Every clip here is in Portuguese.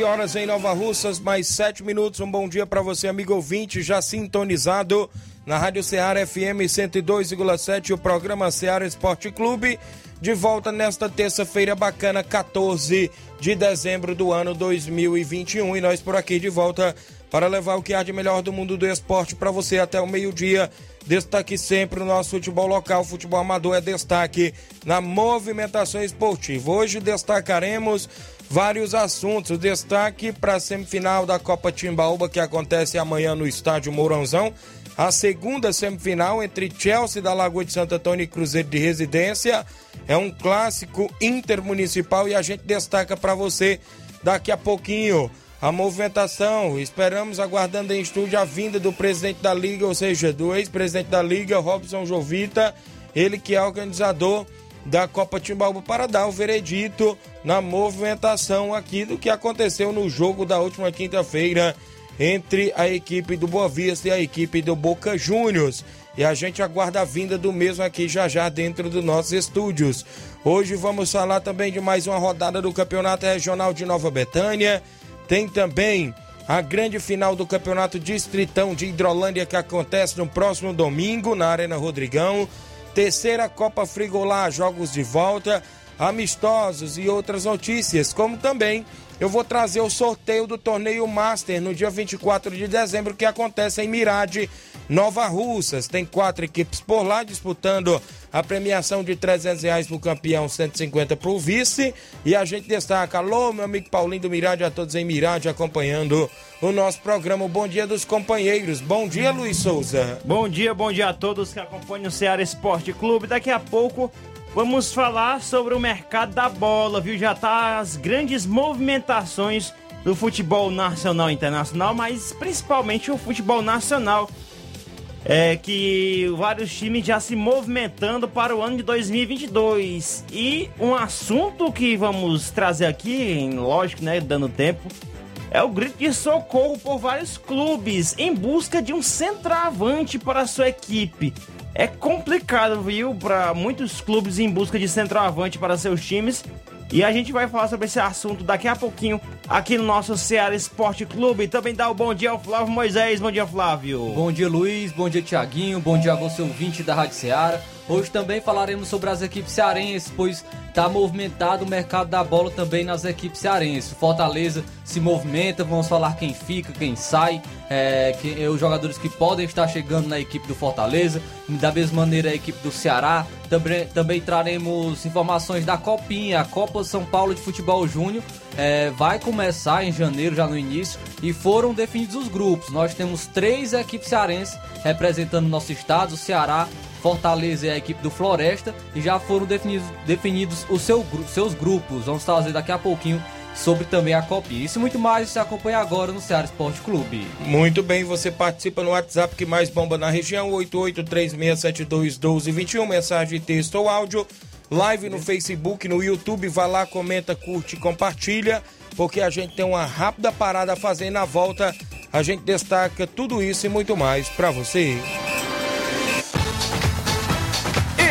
11 horas em Nova Russas, mais 7 minutos. Um bom dia para você, amigo ouvinte, já sintonizado na Rádio Ceará FM 102,7, o programa Ceará Esporte Clube. De volta nesta terça-feira bacana, 14 de dezembro do ano 2021. E nós por aqui de volta para levar o que há de melhor do mundo do esporte para você até o meio-dia. Destaque sempre o nosso futebol local, futebol amador é destaque na movimentação esportiva. Hoje destacaremos vários assuntos. Destaque para a semifinal da Copa Timbaúba que acontece amanhã no estádio Mourãozão. A segunda semifinal entre Chelsea da Lagoa de Santo Antônio e Cruzeiro de Residência. É um clássico intermunicipal e a gente destaca para você daqui a pouquinho a movimentação. Esperamos aguardando em estúdio a vinda do presidente da Liga, ou seja, do ex-presidente da Liga, Robson Jovita, ele que é organizador da Copa Timbaúba para dar o veredito na movimentação aqui do que aconteceu no jogo da última quinta-feira entre a equipe do Boa Vista e a equipe do Boca Juniors. E a gente aguarda a vinda do mesmo aqui já já dentro dos nossos estúdios. Hoje vamos falar também de mais uma rodada do Campeonato Regional de Nova Betânia. Tem também a grande final do Campeonato Distritão de Hidrolândia que acontece no próximo domingo na Arena Rodrigão. Terceira Copa Frigolá, jogos de volta, amistosos e outras notícias, como também eu vou trazer o sorteio do torneio Master no dia 24 de dezembro, que acontece em Mirade, Nova Russas. Tem quatro equipes por lá disputando a premiação de 300 reais pro campeão, 150 pro vice. E a gente destaca, alô, meu amigo Paulinho do Mirade, a todos em Mirade acompanhando o nosso programa. Bom dia dos companheiros. Bom dia, Luiz Souza. Bom dia, bom dia a todos que acompanham o Ceará Esporte Clube. Daqui a pouco Vamos falar sobre o mercado da bola, viu? Já tá as grandes movimentações do futebol nacional e internacional, mas principalmente o futebol nacional. É que vários times já se movimentando para o ano de 2022. E um assunto que vamos trazer aqui, lógico, né, dando tempo, é o grito de socorro por vários clubes em busca de um centroavante para a sua equipe. É complicado, viu, para muitos clubes em busca de centroavante para seus times. E a gente vai falar sobre esse assunto daqui a pouquinho aqui no nosso Ceará Esporte Clube. Também dá o um bom dia ao Flávio Moisés. Bom dia, Flávio. Bom dia, Luiz. Bom dia, Tiaguinho. Bom dia a você, ouvinte da Rádio Ceará. Hoje também falaremos sobre as equipes cearenses, pois está movimentado o mercado da bola também nas equipes cearenses. Fortaleza se movimenta, vamos falar quem fica, quem sai, é, que, é, os jogadores que podem estar chegando na equipe do Fortaleza, da mesma maneira a equipe do Ceará. Também, também traremos informações da Copinha, a Copa São Paulo de Futebol Júnior. É, vai começar em janeiro, já no início, e foram definidos os grupos. Nós temos três equipes cearenses representando nosso estado: o Ceará, Fortaleza e a equipe do Floresta e já foram definidos, definidos os seu, seus grupos. Vamos trazer daqui a pouquinho sobre também a Copinha. Isso e muito mais você acompanha agora no Ceará Esporte Clube. Muito bem, você participa no WhatsApp que mais bomba na região, 8836721221, mensagem, texto ou áudio, live no Facebook, no YouTube, vá lá, comenta, curte compartilha, porque a gente tem uma rápida parada a fazer na volta, a gente destaca tudo isso e muito mais para você.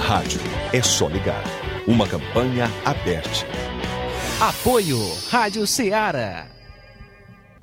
Rádio é só ligar. Uma campanha aberta. Apoio Rádio Ceará.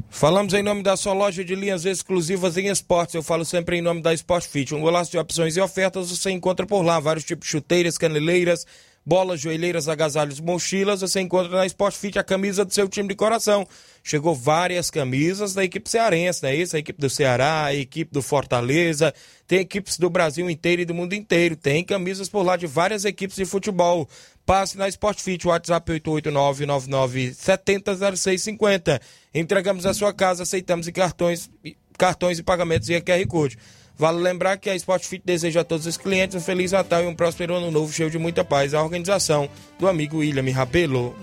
Falamos em nome da sua loja de linhas exclusivas em esportes. Eu falo sempre em nome da Sport Fit. Um golaço de opções e ofertas você encontra por lá. Vários tipos de chuteiras, caneleiras, bolas, joelheiras, agasalhos, mochilas. Você encontra na Sport Fit a camisa do seu time de coração. Chegou várias camisas da equipe cearense, não é isso? A equipe do Ceará, a equipe do Fortaleza. Tem equipes do Brasil inteiro e do mundo inteiro. Tem camisas por lá de várias equipes de futebol. Passe na Sport Fit, WhatsApp 889-9970-0650. Entregamos a sua casa, aceitamos em cartões, cartões e pagamentos e QR Code. Vale lembrar que a Sport Fit deseja a todos os clientes um Feliz Natal e um próspero ano novo cheio de muita paz. A organização do amigo William Rabelo.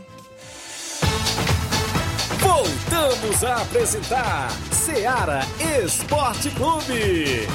Voltamos a apresentar Seara Esporte Clube.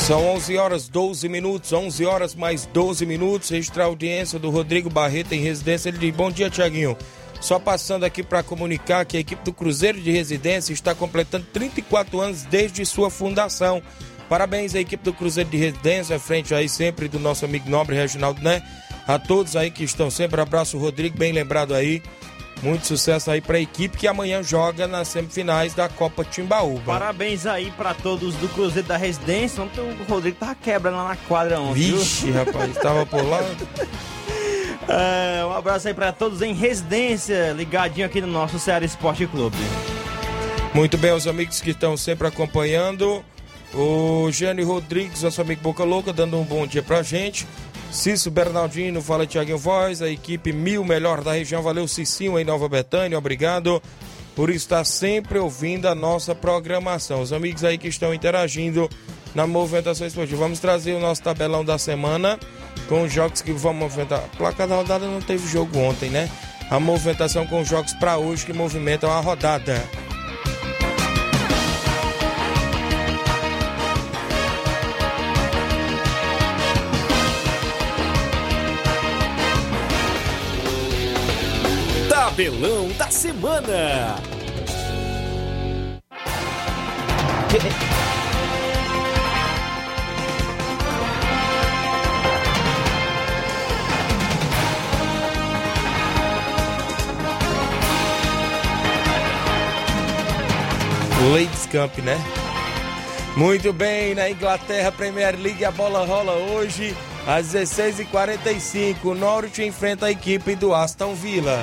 São 11 horas 12 minutos, 11 horas mais 12 minutos. Registrar a audiência do Rodrigo Barreto em residência. Ele diz: Bom dia, Tiaguinho. Só passando aqui para comunicar que a equipe do Cruzeiro de Residência está completando 34 anos desde sua fundação. Parabéns à equipe do Cruzeiro de Residência, à frente aí sempre do nosso amigo nobre Reginaldo, né? A todos aí que estão sempre. Abraço, Rodrigo, bem lembrado aí. Muito sucesso aí para a equipe que amanhã joga nas semifinais da Copa Timbaúba. Parabéns aí pra todos do Cruzeiro da Residência. Ontem o Rodrigo tava quebrando lá na quadra ontem. viu? Vixe, rapaz, tava por lá. É, um abraço aí pra todos em residência, ligadinho aqui no nosso Ceará Esporte Clube. Muito bem, os amigos que estão sempre acompanhando. O Jânio Rodrigues, nosso amigo Boca Louca, dando um bom dia pra gente. Cício Bernardino, fala Tiaguinho Voz, a equipe mil melhor da região. Valeu, Cicinho em Nova Betânia, obrigado por estar sempre ouvindo a nossa programação. Os amigos aí que estão interagindo na movimentação esportiva. Vamos trazer o nosso tabelão da semana com os jogos que vão movimentar. A placa da rodada não teve jogo ontem, né? A movimentação com os jogos para hoje que movimentam a rodada. Tabelão da semana. Camp, né? Muito bem, na Inglaterra Premier League a bola rola hoje às 16h45. O Norwich enfrenta a equipe do Aston Villa.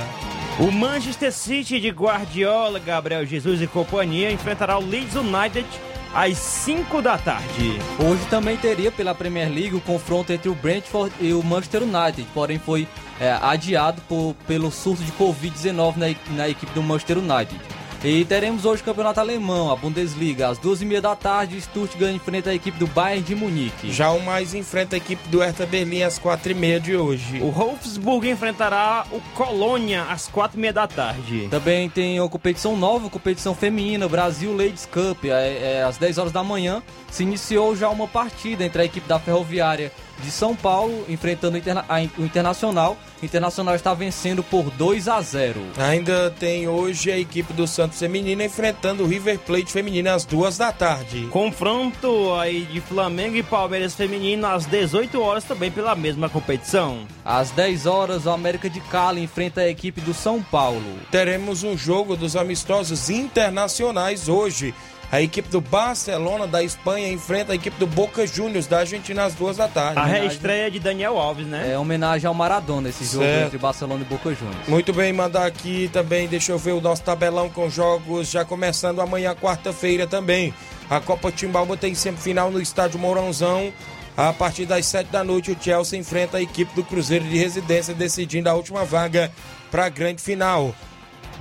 O Manchester City de Guardiola, Gabriel Jesus e companhia enfrentará o Leeds United às 5 da tarde. Hoje também teria pela Premier League o confronto entre o Brentford e o Manchester United, porém foi é, adiado por- pelo surto de Covid-19 na, na equipe do Manchester United. E teremos hoje o campeonato alemão, a Bundesliga, às duas e meia da tarde, Stuttgart enfrenta a equipe do Bayern de Munique. Já o mais enfrenta a equipe do Hertha Berlim às 4h30 de hoje. O Wolfsburg enfrentará o Colônia às 4h30 da tarde. Também tem uma competição nova, competição feminina, Brasil Ladies Cup, é, é, às 10 horas da manhã. Se iniciou já uma partida entre a equipe da Ferroviária de São Paulo, enfrentando o, Interna o Internacional. O Internacional está vencendo por 2 a 0. Ainda tem hoje a equipe do Santos Feminino enfrentando o River Plate Feminino às duas da tarde. Confronto aí de Flamengo e Palmeiras Feminino às 18 horas também pela mesma competição. Às 10 horas, o América de Cali enfrenta a equipe do São Paulo. Teremos um jogo dos amistosos internacionais hoje. A equipe do Barcelona da Espanha enfrenta a equipe do Boca Juniors da Argentina às duas da tarde. A reestreia de Daniel Alves, né? É homenagem ao Maradona esse jogo Certo. entre Barcelona e Boca Juniors. Muito bem, mandar aqui também, deixa eu ver o nosso tabelão com jogos já começando amanhã, quarta-feira também. A Copa Timbalba tem semifinal no estádio Mourãozão. A partir das sete da noite, o Chelsea enfrenta a equipe do Cruzeiro de Residência, decidindo a última vaga para a grande final.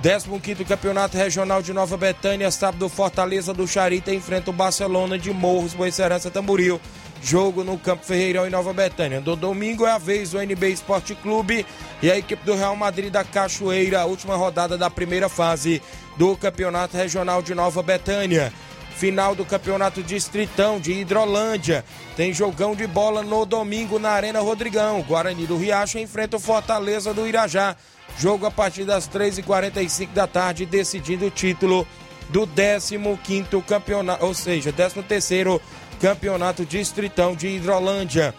15º Campeonato Regional de Nova Betânia, sábado, Fortaleza do Charita enfrenta o Barcelona de Morros, Boicerança Tamboril. Jogo no Campo Ferreirão em Nova Betânia. Do domingo é a vez do NB Esporte Clube e a equipe do Real Madrid da Cachoeira, a última rodada da primeira fase do Campeonato Regional de Nova Betânia. Final do Campeonato Distritão de Hidrolândia. Tem jogão de bola no domingo na Arena Rodrigão. Guarani do Riacho enfrenta o Fortaleza do Irajá. Jogo a partir das 3h45 da tarde, decidindo o título do 15º campeonato, ou seja, 13º Campeonato Distritão de Hidrolândia.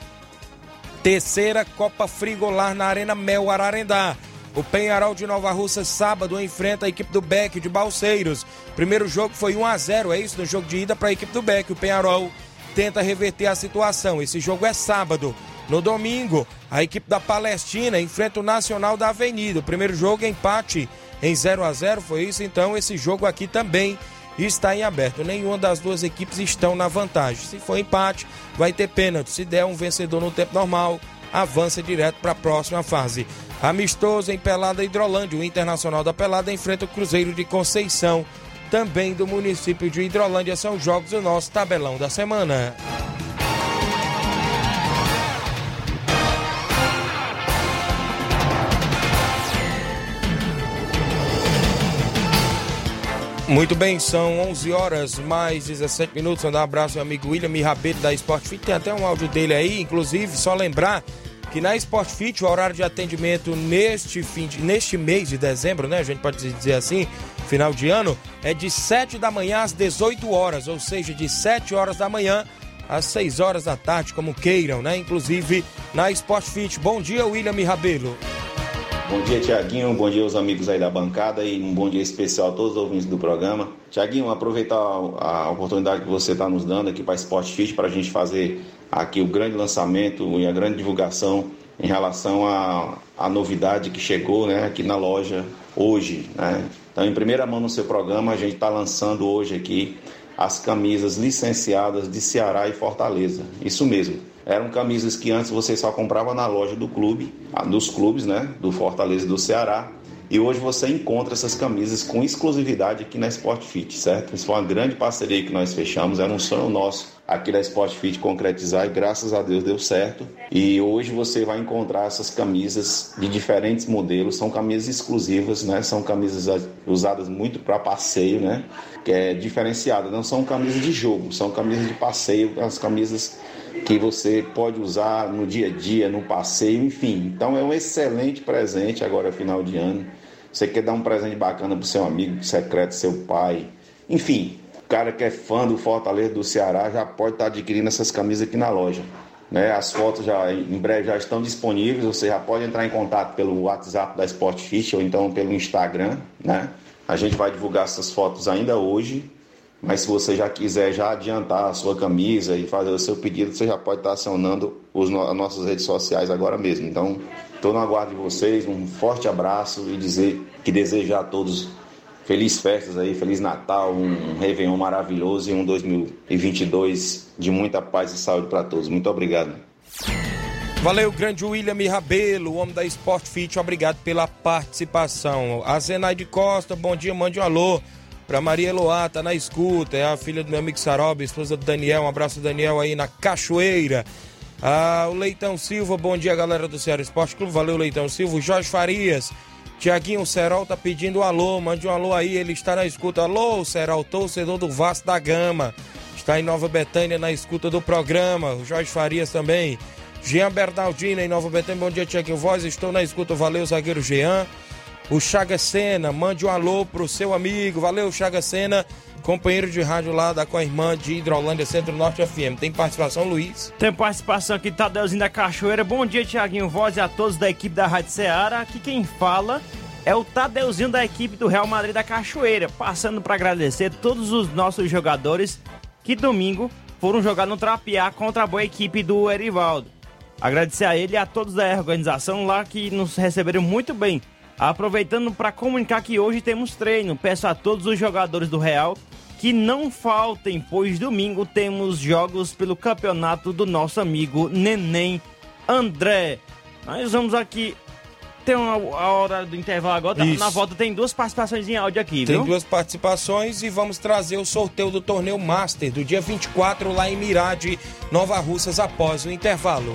Terceira Copa Frigolar na Arena Mel Ararendá. O Penharol de Nova Russa, sábado, enfrenta a equipe do Beck de Balseiros. Primeiro jogo foi 1 a 0 é isso? No jogo de ida para a equipe do Beck. O Penharol tenta reverter a situação. Esse jogo é sábado. No domingo, a equipe da Palestina enfrenta o Nacional da Avenida. O primeiro jogo é empate em 0 a 0 foi isso? Então, esse jogo aqui também está em aberto. Nenhuma das duas equipes estão na vantagem. Se for empate, vai ter pênalti. Se der um vencedor no tempo normal, avança direto para a próxima fase. Amistoso em Pelada Hidrolândia. O Internacional da Pelada enfrenta o Cruzeiro de Conceição, também do município de Hidrolândia. São jogos do nosso tabelão da semana. Muito bem, são 11 horas mais 17 minutos. Mandar um abraço ao amigo William Rabeiro da Sport Fit. Tem até um áudio dele aí, inclusive, só lembrar que na Sport Fit o horário de atendimento neste, fim de, neste mês de dezembro, né? A gente pode dizer assim, final de ano, é de 7 da manhã às 18 horas, ou seja, de 7 horas da manhã às 6 horas da tarde, como queiram, né? Inclusive na Sport Fit. Bom dia, William Rabelo. Bom dia, Tiaguinho. Bom dia aos amigos aí da bancada e um bom dia especial a todos os ouvintes do programa. Tiaguinho, aproveitar a, a oportunidade que você está nos dando aqui para Sport Fit para a gente fazer aqui o grande lançamento e a grande divulgação em relação à novidade que chegou né, aqui na loja hoje. Né? Então, em primeira mão no seu programa, a gente está lançando hoje aqui as camisas licenciadas de Ceará e Fortaleza. Isso mesmo. Eram camisas que antes você só comprava na loja do clube, dos clubes, né? Do Fortaleza e do Ceará. E hoje você encontra essas camisas com exclusividade aqui na Sport Fit, certo? Isso foi uma grande parceria que nós fechamos, era um sonho nosso aqui da Sport Fit concretizar e graças a Deus deu certo. E hoje você vai encontrar essas camisas de diferentes modelos, são camisas exclusivas, né? São camisas usadas muito para passeio, né? Que é diferenciada, não são camisas de jogo, são camisas de passeio, as camisas que você pode usar no dia a dia, no passeio, enfim. Então é um excelente presente agora final de ano. Você quer dar um presente bacana pro seu amigo secreto, seu pai, enfim. O cara que é fã do Fortaleza do Ceará já pode estar adquirindo essas camisas aqui na loja. Né? As fotos já em breve já estão disponíveis. Você já pode entrar em contato pelo WhatsApp da Sportfish ou então pelo Instagram, né? A gente vai divulgar essas fotos ainda hoje mas se você já quiser já adiantar a sua camisa e fazer o seu pedido, você já pode estar acionando os as nossas redes sociais agora mesmo. Então, estou no aguardo de vocês, um forte abraço e dizer que desejar a todos felizes festas aí, feliz Natal, um Réveillon maravilhoso e um 2022 de muita paz e saúde para todos. Muito obrigado. Valeu, grande William Rabelo, homem da Sport Fit, obrigado pela participação. A Zenaide Costa, bom dia, mande um alô Pra Maria Eloá, tá na escuta, é a filha do meu amigo Saroba, esposa do Daniel. Um abraço, Daniel, aí na Cachoeira. Ah, o Leitão Silva, bom dia, galera do Ceará Esporte Clube. Valeu, Leitão Silva. Jorge Farias, Tiaguinho Serol tá pedindo um alô, mande um alô aí, ele está na escuta. Alô, Serol, torcedor do Vasco da Gama. Está em Nova Betânia na escuta do programa. O Jorge Farias também. Jean Bernardino em Nova Betânia, bom dia, Tiaguinho Voz, estou na escuta, valeu, zagueiro Jean. O Chaga Sena, mande um alô pro seu amigo, valeu, Chaga Sena, companheiro de rádio lá da com a irmã de Hidrolândia Centro-Norte FM. Tem participação, Luiz? Tem participação aqui, Tadeuzinho da Cachoeira. Bom dia, Tiaguinho Voz e a todos da equipe da Rádio Ceará. Aqui quem fala é o Tadeuzinho da equipe do Real Madrid da Cachoeira. Passando para agradecer todos os nossos jogadores que domingo foram jogar no Trapiá contra a boa equipe do Erivaldo. Agradecer a ele e a todos da organização lá que nos receberam muito bem. Aproveitando para comunicar que hoje temos treino, peço a todos os jogadores do Real que não faltem, pois domingo temos jogos pelo campeonato do nosso amigo Neném André. Nós vamos aqui. Tem uma, a hora do intervalo agora. Isso. Na volta tem duas participações em áudio aqui, Tem viu? duas participações e vamos trazer o sorteio do torneio Master do dia 24 lá em Mirade, Nova Russas, após o intervalo.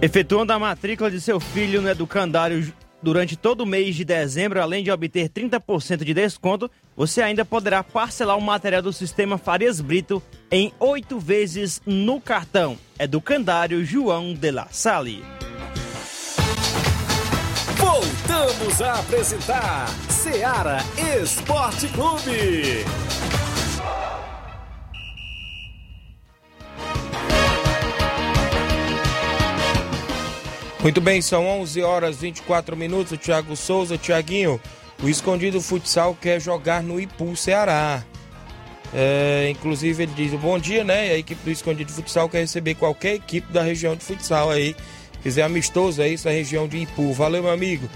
Efetuando a matrícula de seu filho no educandário durante todo o mês de dezembro, além de obter 30% de desconto, você ainda poderá parcelar o material do sistema Farias Brito em oito vezes no cartão. Educandário João de La Salle. Voltamos a apresentar Seara Esporte Clube. Muito bem, são 11 horas 24 minutos. O Thiago Souza, Tiaguinho, o Escondido Futsal quer jogar no Ipu, Ceará. É, inclusive ele diz, bom dia, né? A equipe do Escondido Futsal quer receber qualquer equipe da região de futsal aí. Fizer amistoso aí, essa região de Ipu. Valeu, meu amigo.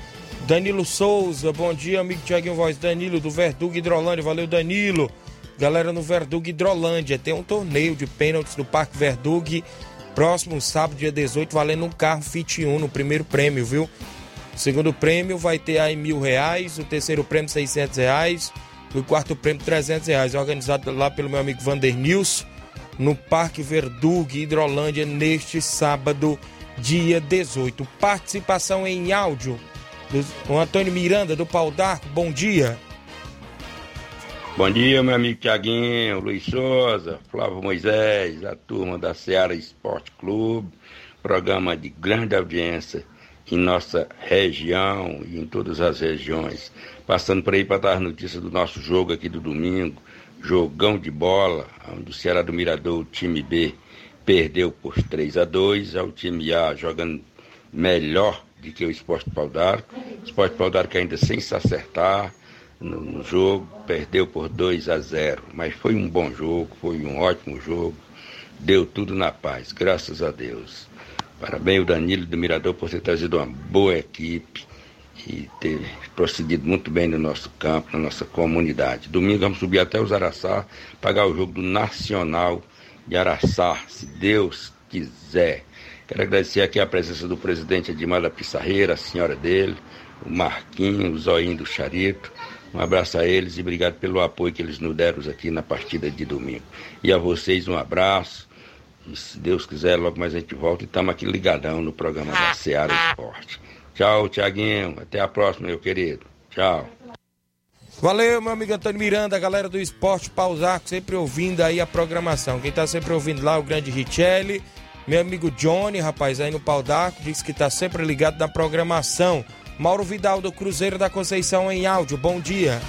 Danilo Souza, bom dia, amigo Tiaguinho Voz. Danilo do Verdugo Hidrolândia, valeu, Danilo. Galera no Verdugo Hidrolândia, tem um torneio de pênaltis no Parque Verdugo. Próximo sábado, dia 18, valendo um carro Fit 1 no primeiro prêmio, viu? Segundo prêmio vai ter aí mil reais, o terceiro prêmio 600 reais, e o quarto prêmio 300 reais. Organizado lá pelo meu amigo Vander Nilson, no Parque Verdugo Hidrolândia, neste sábado, dia 18. Participação em áudio do Antônio Miranda, do Pau d'Arco, bom dia. Bom dia, meu amigo Tiaguinho, Luiz Souza, Flávio Moisés, a turma da Seara Esporte Clube, programa de grande audiência em nossa região e em todas as regiões. Passando por aí para dar as notícias do nosso jogo aqui do domingo, jogão de bola, onde o Ceará do Mirador, o time B, perdeu por 3 a 2 ao time A jogando melhor do que o Esporte Pau d'Arco. O Esporte Pau d'Arco ainda sem se acertar, no, jogo, perdeu por 2 a 0. Mas foi um bom jogo, foi um ótimo jogo, deu tudo na paz, graças a Deus. Parabéns o Danilo do Mirador por ter trazido uma boa equipe e ter procedido muito bem no nosso campo, na nossa comunidade. Domingo vamos subir até os Araçá, pagar o jogo do Nacional de Araçá, se Deus quiser. Quero agradecer aqui a presença do presidente Edmar da Pissarreira, a senhora dele, o Marquinhos, o Zoinho do Charito, um abraço a eles e obrigado pelo apoio que eles nos deram aqui na partida de domingo. E a vocês um abraço. E se Deus quiser, logo mais a gente volta e estamos aqui ligadão no programa da Seara Esporte. Tchau, Tiaguinho. Até a próxima, meu querido. Tchau. Valeu, meu amigo Antônio Miranda, galera do Esporte Pausaco, sempre ouvindo aí a programação. Quem tá sempre ouvindo lá, o grande Richelli, meu amigo Johnny, rapaz, aí no Paudaco, diz que tá sempre ligado na programação. Mauro Vidal do Cruzeiro da Conceição em áudio. Bom dia.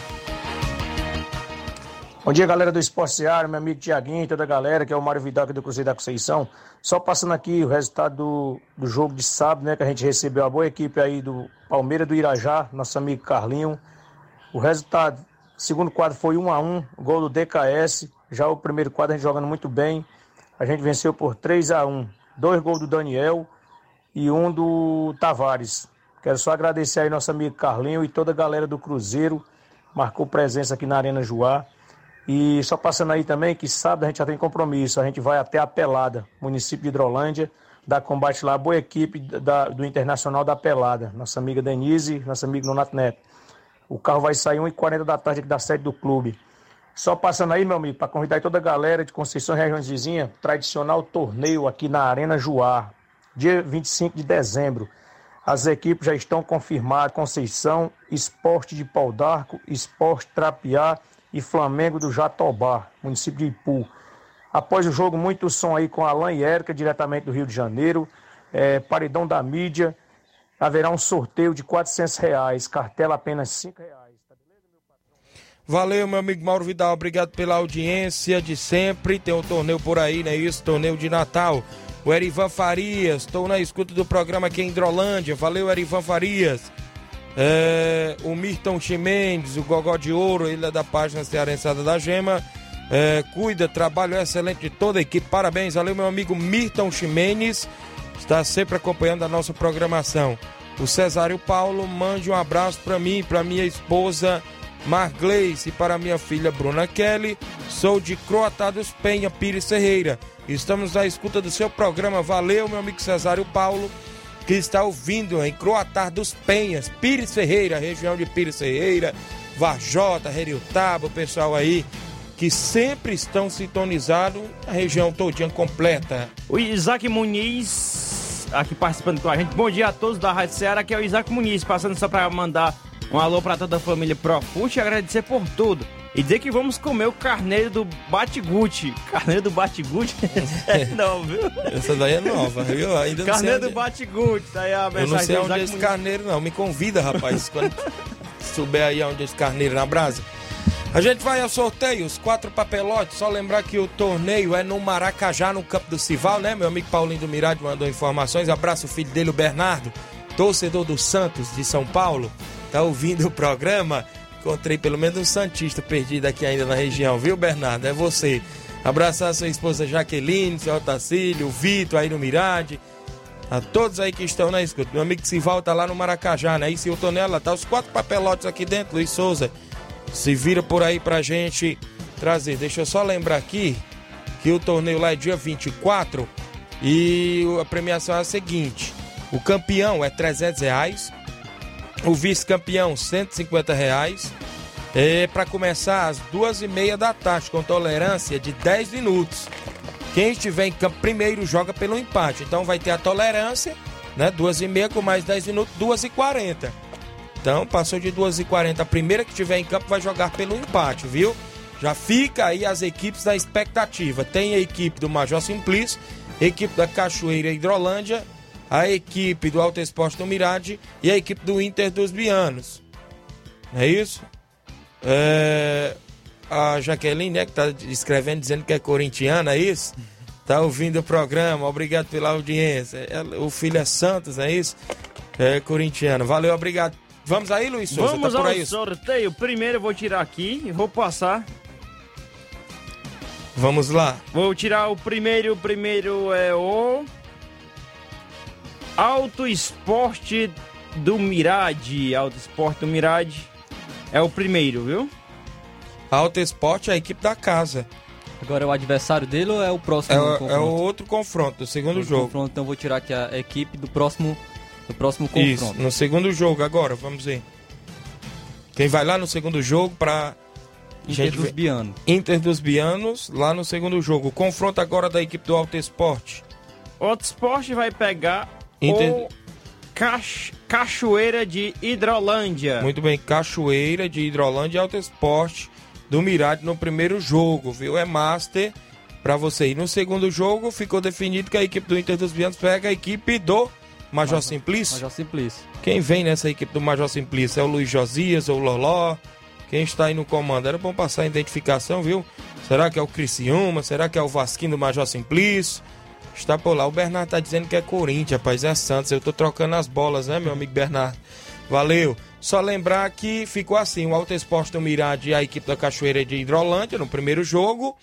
Bom dia, galera do Esporte Seara, meu amigo Tiaguinho, toda a galera, que é o Mário Vidal aqui do Cruzeiro da Conceição. Só passando aqui o resultado do, do jogo de sábado, né? Que a gente recebeu a boa equipe aí do Palmeiras do Irajá, nosso amigo Carlinho. O resultado, segundo quadro foi 1 a 1 gol do DKS. Já o primeiro quadro a gente jogando muito bem. A gente venceu por 3 a 1 Dois gols do Daniel e um do Tavares. Quero só agradecer aí nosso amigo Carlinho e toda a galera do Cruzeiro. Marcou presença aqui na Arena Joá. E só passando aí também que sábado a gente já tem compromisso. A gente vai até a Pelada, município de Hidrolândia, dar combate lá, boa equipe da, do Internacional da Pelada. Nossa amiga Denise, nosso amigo Nonato Neto. O carro vai sair 1h40 da tarde aqui da sede do clube. Só passando aí, meu amigo, para convidar toda a galera de Conceição e regiões vizinhas, tradicional torneio aqui na Arena Juá, dia 25 de dezembro. As equipes já estão confirmadas: Conceição, Esporte de Pau d'Arco, Esporte Trapiá e Flamengo do Jatobá, município de Ipu. Após o jogo, muito som aí com Alain e Érica, diretamente do Rio de Janeiro. É, paredão da mídia. Haverá um sorteio de 400 reais, cartela apenas 5 reais. Valeu, meu amigo Mauro Vidal. Obrigado pela audiência de sempre. Tem um torneio por aí, né? Isso, torneio de Natal. O Erivan Farias, estou na escuta do programa aqui em Hidrolândia. Valeu, Erivan Farias. É, o Mirton Chimendes, o Gogó de Ouro, ele é da página Cearençada da Gema. É, cuida, trabalho excelente de toda a equipe. Parabéns, valeu, meu amigo Mirton Chimenez. Está sempre acompanhando a nossa programação. O Cesário Paulo, mande um abraço para mim, para minha esposa Margleice para minha filha Bruna Kelly. Sou de Croatados Penha Pires Ferreira. Estamos na escuta do seu programa. Valeu, meu amigo Cesário Paulo, que está ouvindo em Croatar dos Penhas, Pires Ferreira, região de Pires Ferreira, Varjota, Reriutaba, o pessoal aí que sempre estão sintonizados, a região todinha completa. O Isaac Muniz, aqui participando com a gente. Bom dia a todos da Rádio Ceará, aqui é o Isaac Muniz, passando só para mandar um alô para toda a família Profute e agradecer por tudo. E dizer que vamos comer o carneiro do Batigute. Carneiro do Batigute? é, não, viu? Essa daí é nova, viu? Ainda carneiro do Batigute. Tá aí a Eu não sei onde é esse carneiro, não. Me convida, rapaz, quando souber aí onde é esse carneiro na brasa. A gente vai ao sorteio, os quatro papelotes. Só lembrar que o torneio é no Maracajá, no campo do Cival, né? Meu amigo Paulinho do Mirade mandou informações. Abraço o filho dele, o Bernardo, torcedor do Santos de São Paulo. Tá ouvindo o programa? Encontrei pelo menos um Santista perdido aqui ainda na região, viu, Bernardo? É você. Abraçar sua esposa Jaqueline, seu Otacílio, Vitor aí no Mirade. A todos aí que estão na escuta. Meu amigo Sival tá lá no Maracajá, né? E se o Tonela tá os quatro papelotes aqui dentro, Luiz Souza. Se vira por aí pra gente trazer. Deixa eu só lembrar aqui que o torneio lá é dia 24 e a premiação é a seguinte: o campeão é 300 reais, o vice-campeão 150 reais. É para começar às duas e meia da tarde, com tolerância de 10 minutos. Quem estiver em campo primeiro joga pelo empate. Então vai ter a tolerância, né? Duas e meia com mais 10 minutos, duas e 40. Então passou de duas e 40. A primeira que estiver em campo vai jogar pelo empate, viu? Já fica aí as equipes da expectativa. Tem a equipe do Major Simplício, equipe da Cachoeira Hidrolândia, a equipe do Alto Esporte do Mirade e a equipe do Inter dos Bianos. Não é isso? É, a Jaqueline, né, que tá escrevendo, dizendo que é corintiana, é isso? Tá ouvindo o programa, obrigado pela audiência. Ela- o filho é Santos, é isso? É corintiano. Valeu, obrigado. Vamos aí, Luiz Souza, Vamos tá por ao aí? sorteio. Primeiro eu vou tirar aqui e vou passar. Vamos lá. Vou tirar o primeiro. O primeiro é o. Auto Esporte do Mirade. Auto Esporte do Mirade. É o primeiro, viu? Alto Esporte é a equipe da casa. Agora é o adversário dele ou é o próximo É, o- confronto? é o outro confronto, do segundo Outro jogo. confronto, então eu vou tirar aqui a equipe do próximo, do próximo Isso, confronto. no segundo jogo agora, vamos ver. Quem vai lá no segundo jogo pra. Inter gente dos Bianos. Inter dos Bianos, lá no segundo jogo. O confronto agora da equipe do Alto Esporte. Outro esporte vai pegar Cach- Cachoeira de Hidrolândia. Muito bem, Cachoeira de Hidrolândia e Alto Esporte do Mirade no primeiro jogo, viu? É Master pra você. E no segundo jogo ficou definido que a equipe do Inter dos Bianos pega a equipe do Major Simplício. Major Simplício. Quem vem nessa equipe do Major Simplício é o Luiz Josias ou o Loló? Quem está aí no comando? Era bom passar a identificação, viu? Será que é o Criciúma? Será que é o Vasquinho do Major Simplício? Está por lá. O Bernardo tá dizendo que é Corinthians, rapaz, é Santos. Eu tô trocando as bolas, né, meu amigo Bernardo? Valeu. Só lembrar que ficou assim: o Alto Esporte do Mirade e a equipe da Cachoeira de Hidrolândia no primeiro jogo.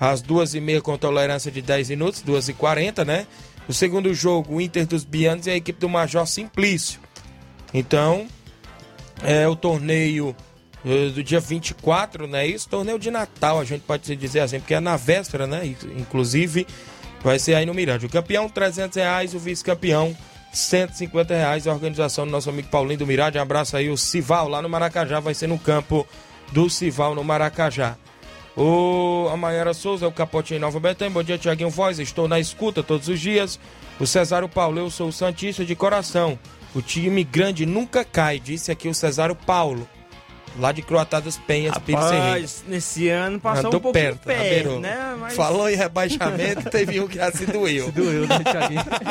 Às duas e meia com tolerância de 10 minutos, duas e quarenta, né? No segundo jogo, o Inter dos Bianos e a equipe do Major Simplício. Então, é o torneio eh, do dia 24, né? Isso, torneio de Natal, a gente pode dizer assim, porque é na véspera, né? Inclusive, vai ser aí no Mirante. O campeão, 300 reais, o vice-campeão, 150 reais. A organização do nosso amigo Paulinho do Mirade. Um abraço aí, o Cival, lá no Maracajá, vai ser no campo do Cival, no Maracajá. O Amayara Souza, o Capotinho Nova Betânia. Bom dia, Tiaguinho Voz. Estou na escuta todos os dias. O Cesário Paulo, eu sou o Santista de coração. O time grande nunca cai, disse aqui o Cesário Paulo. Lá de Croatadas Penhas, Pires Serrei. Rapaz, nesse ano passou Andou um pouquinho perto, perto, beirou. né? Mas... Falou em rebaixamento, teve um que já se doeu. Se doeu, né?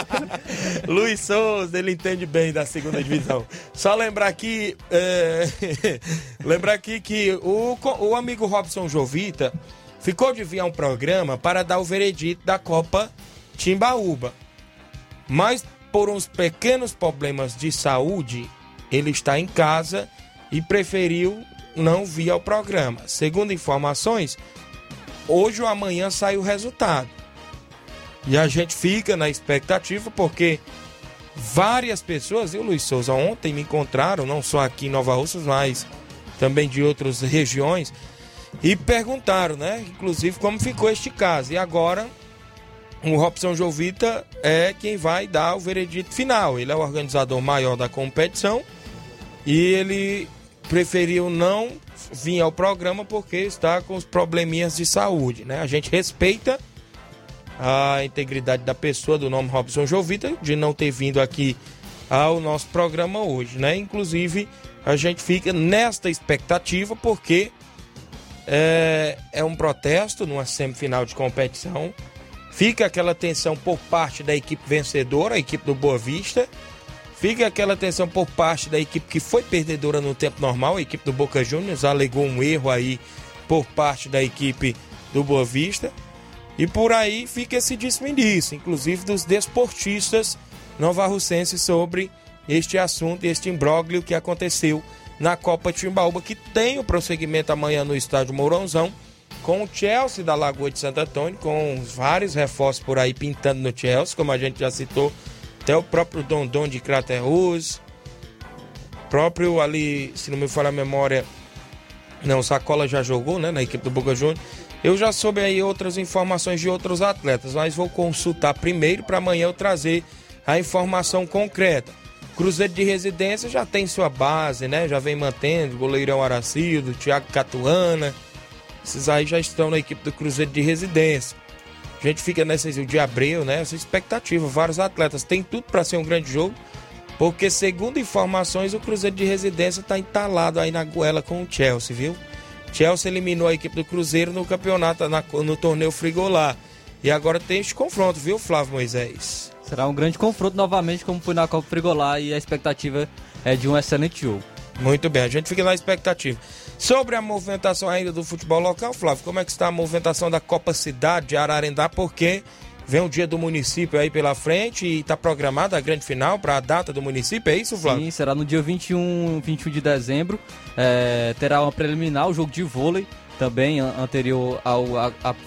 Luiz Souza, ele entende bem da segunda divisão. Só lembrar aqui, é, lembrar aqui que o, o amigo Robson Jovita ficou de vir um programa para dar o veredito da Copa Timbaúba. Mas por uns pequenos problemas de saúde, ele está em casa e preferiu não vir ao programa. Segundo informações, hoje ou amanhã sai o resultado. E a gente fica na expectativa porque várias pessoas, e o Luiz Souza ontem me encontraram, não só aqui em Nova Russas, mas também de outras regiões, e perguntaram, né? Inclusive como ficou este caso. E agora o Robson Jovita é quem vai dar o veredito final. Ele é o organizador maior da competição e ele preferiu não vir ao programa porque está com os probleminhas de saúde, né? A gente respeita a integridade da pessoa do nome Robson Jovita de não ter vindo aqui ao nosso programa hoje, né? Inclusive, a gente fica nesta expectativa porque é, é um protesto numa semifinal de competição. Fica aquela tensão por parte da equipe vencedora, a equipe do Boa Vista. Fica aquela tensão por parte da equipe que foi perdedora no tempo normal, a equipe do Boca Juniors alegou um erro aí por parte da equipe do Boa Vista. E por aí fica esse disse inclusive dos desportistas novarrucenses sobre este assunto, este imbróglio que aconteceu na Copa Timbaúba, que tem o prosseguimento amanhã no estádio Mourãozão, com o Chelsea da Lagoa de Santo Antônio, com vários reforços por aí pintando no Chelsea, como a gente já citou, até o próprio Dondon de Craterus, próprio ali, se não me falha a memória, não, Sacola já jogou, né, na equipe do Boca Juniors. Eu já soube aí outras informações de outros atletas, mas vou consultar primeiro para amanhã eu trazer a informação concreta. Cruzeiro de Residência já tem sua base, né? Já vem mantendo, goleirão Aracildo, Thiago Catuana. Esses aí já estão na equipe do Cruzeiro de Residência. A gente fica nessa o de Abreu, né? Essa expectativa, vários atletas. Tem tudo para ser um grande jogo, porque segundo informações o Cruzeiro de Residência está entalado aí na goela com o Chelsea, viu? Chelsea eliminou a equipe do Cruzeiro no campeonato, na- no torneio Frigolá. E agora tem este confronto, viu, Flávio Moisés? Será um grande confronto novamente, como foi na Copa Frigolá, e a expectativa é de um excelente jogo. Muito bem, a gente fica na expectativa. Sobre a movimentação ainda do futebol local, Flávio, como é que está a movimentação da Copa Cidade de Ararendá? Porque vem o dia do município aí pela frente e está programada a grande final para a data do município, é isso, Flávio? Sim, será no dia 21, 21 de dezembro. É, terá uma preliminar, o jogo de vôlei, também an- anterior ao,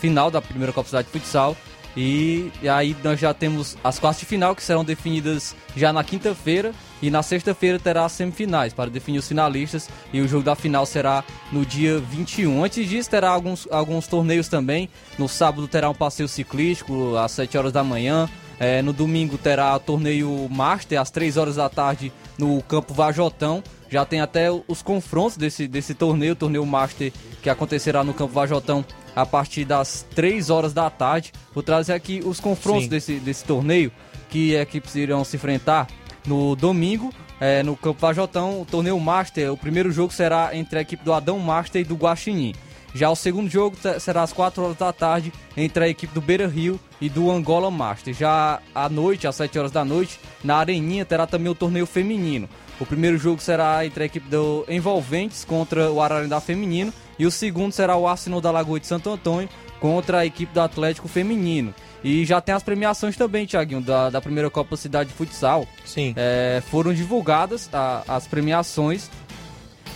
final da primeira Copa Cidade de Futsal. E, aí nós já temos as quartas de final que serão definidas já na quinta-feira. E na sexta-feira terá as semifinais para definir os finalistas. E o jogo da final será no dia 21. Antes disso, terá alguns, alguns torneios também. No sábado terá um passeio ciclístico às 7 horas da manhã. É, no domingo terá torneio Master às 3 horas da tarde no Campo Vajotão. Já tem até os confrontos desse, desse torneio, torneio Master que acontecerá no Campo Vajotão a partir das 3 horas da tarde. Vou trazer aqui os confrontos Sim. desse, desse torneio que equipes irão se enfrentar no domingo. é, no Campo Vajotão, o torneio Master, o primeiro jogo será entre a equipe do Adão Master e do Guaxinim. Já o segundo jogo será às 4 horas da tarde entre a equipe do Beira Rio e do Angola Master. Já à noite, às 7 horas da noite, na Areninha terá também o torneio feminino. O primeiro jogo será entre a equipe do Envolventes contra o Ararendá Feminino e o segundo será o Arsenal da Lagoa de Santo Antônio contra a equipe do Atlético Feminino. E já tem as premiações também, Tiaguinho, da, da primeira Copa Cidade de Futsal. Sim. É, foram divulgadas a- as premiações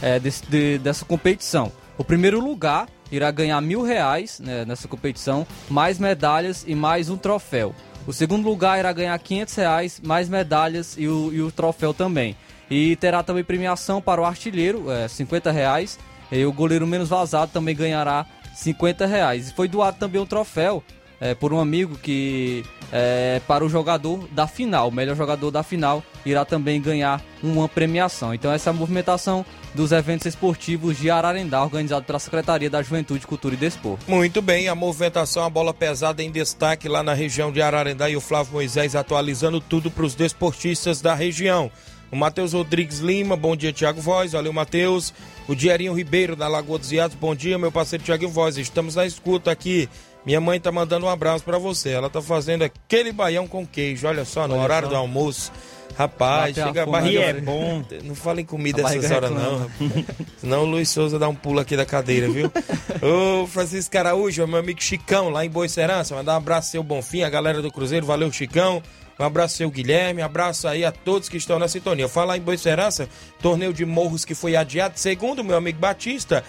é, desse- de- dessa competição. O primeiro lugar irá ganhar mil reais né, nessa competição, mais medalhas e mais um troféu. O segundo lugar irá ganhar 500 reais, mais medalhas e o, e o troféu também. E terá também premiação para o artilheiro, é, 50 reais. E o goleiro menos vazado também ganhará 50 reais. E foi doado também um troféu é, por um amigo que é, para o jogador da final, o melhor jogador da final, irá também ganhar uma premiação. Então essa é a movimentação dos eventos esportivos de Ararendá, organizado pela Secretaria da Juventude, Cultura e Desporto. Muito bem, a movimentação, a bola pesada em destaque lá na região de Ararendá e o Flávio Moisés atualizando tudo para os desportistas da região. O Matheus Rodrigues Lima, bom dia, Tiago Voz, valeu, Matheus. O Dierinho Ribeiro, da Lagoa dos Iados, bom dia, meu parceiro Tiago Voz, estamos na escuta aqui. Minha mãe tá mandando um abraço para você, ela tá fazendo aquele baião com queijo, olha só, no Olha horário só. do almoço. Rapaz, Bate chega a barriga. É bom. Não fala em comida essas horas, não. Senão o Luiz Souza dá um pulo aqui da cadeira, viu? Ô, Francisco Araújo, meu amigo Chicão, lá em Boa Serança. Mandar um abraço seu Bonfim, a galera do Cruzeiro. Valeu, Chicão. Um abraço ao Guilherme. Abraço aí a todos que estão na sintonia. Falar em Boa Serança, torneio de morros que foi adiado. Segundo meu amigo Batista,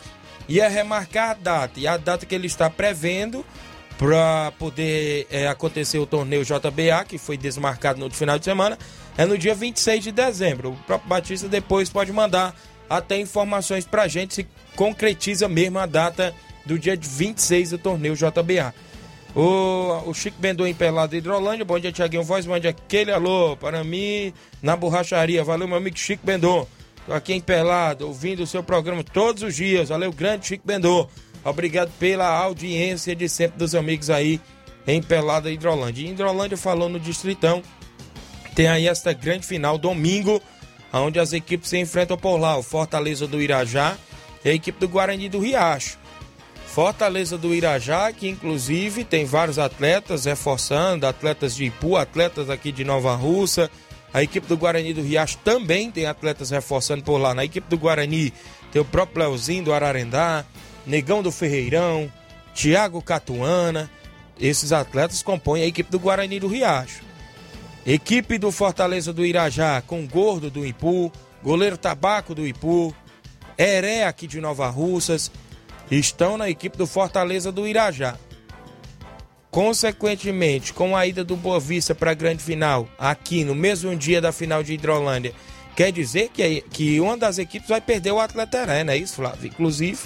ia remarcar a data. E a data que ele está prevendo para poder é, acontecer o torneio JBA, que foi desmarcado no final de semana, é no dia 26 de dezembro. O próprio Batista depois pode mandar até informações pra gente se concretiza mesmo a data do dia de 26 do torneio JBA. O, o Chico Bendô em Pelado Hidrolândia, bom dia Tiaguinho Voz, mande aquele alô para mim na borracharia. Valeu, meu amigo Chico Bendô. Tô aqui em Pelado, ouvindo o seu programa todos os dias. Valeu, grande Chico Bendô. Obrigado pela audiência de sempre dos amigos aí em Pelada Hidrolândia. E Hidrolândia falou no Distritão. Tem aí esta grande final domingo, onde as equipes se enfrentam por lá. O Fortaleza do Irajá e a equipe do Guarani do Riacho. Fortaleza do Irajá, que inclusive tem vários atletas reforçando, atletas de Ipu, atletas aqui de Nova Russa. A equipe do Guarani do Riacho também tem atletas reforçando por lá. Na equipe do Guarani tem o próprio Leozinho do Ararendá, Negão do Ferreirão, Thiago Catuana. Esses atletas compõem a equipe do Guarani do Riacho. Equipe do Fortaleza do Irajá com Gordo do Ipu, goleiro Tabaco do Ipu, Heré aqui de Nova Russas, estão na equipe do Fortaleza do Irajá. Consequentemente, com a ida do Boa Vista para a grande final, aqui no mesmo dia da final de Hidrolândia, quer dizer que, que uma das equipes vai perder o Atleta não é isso, Flávio? Inclusive,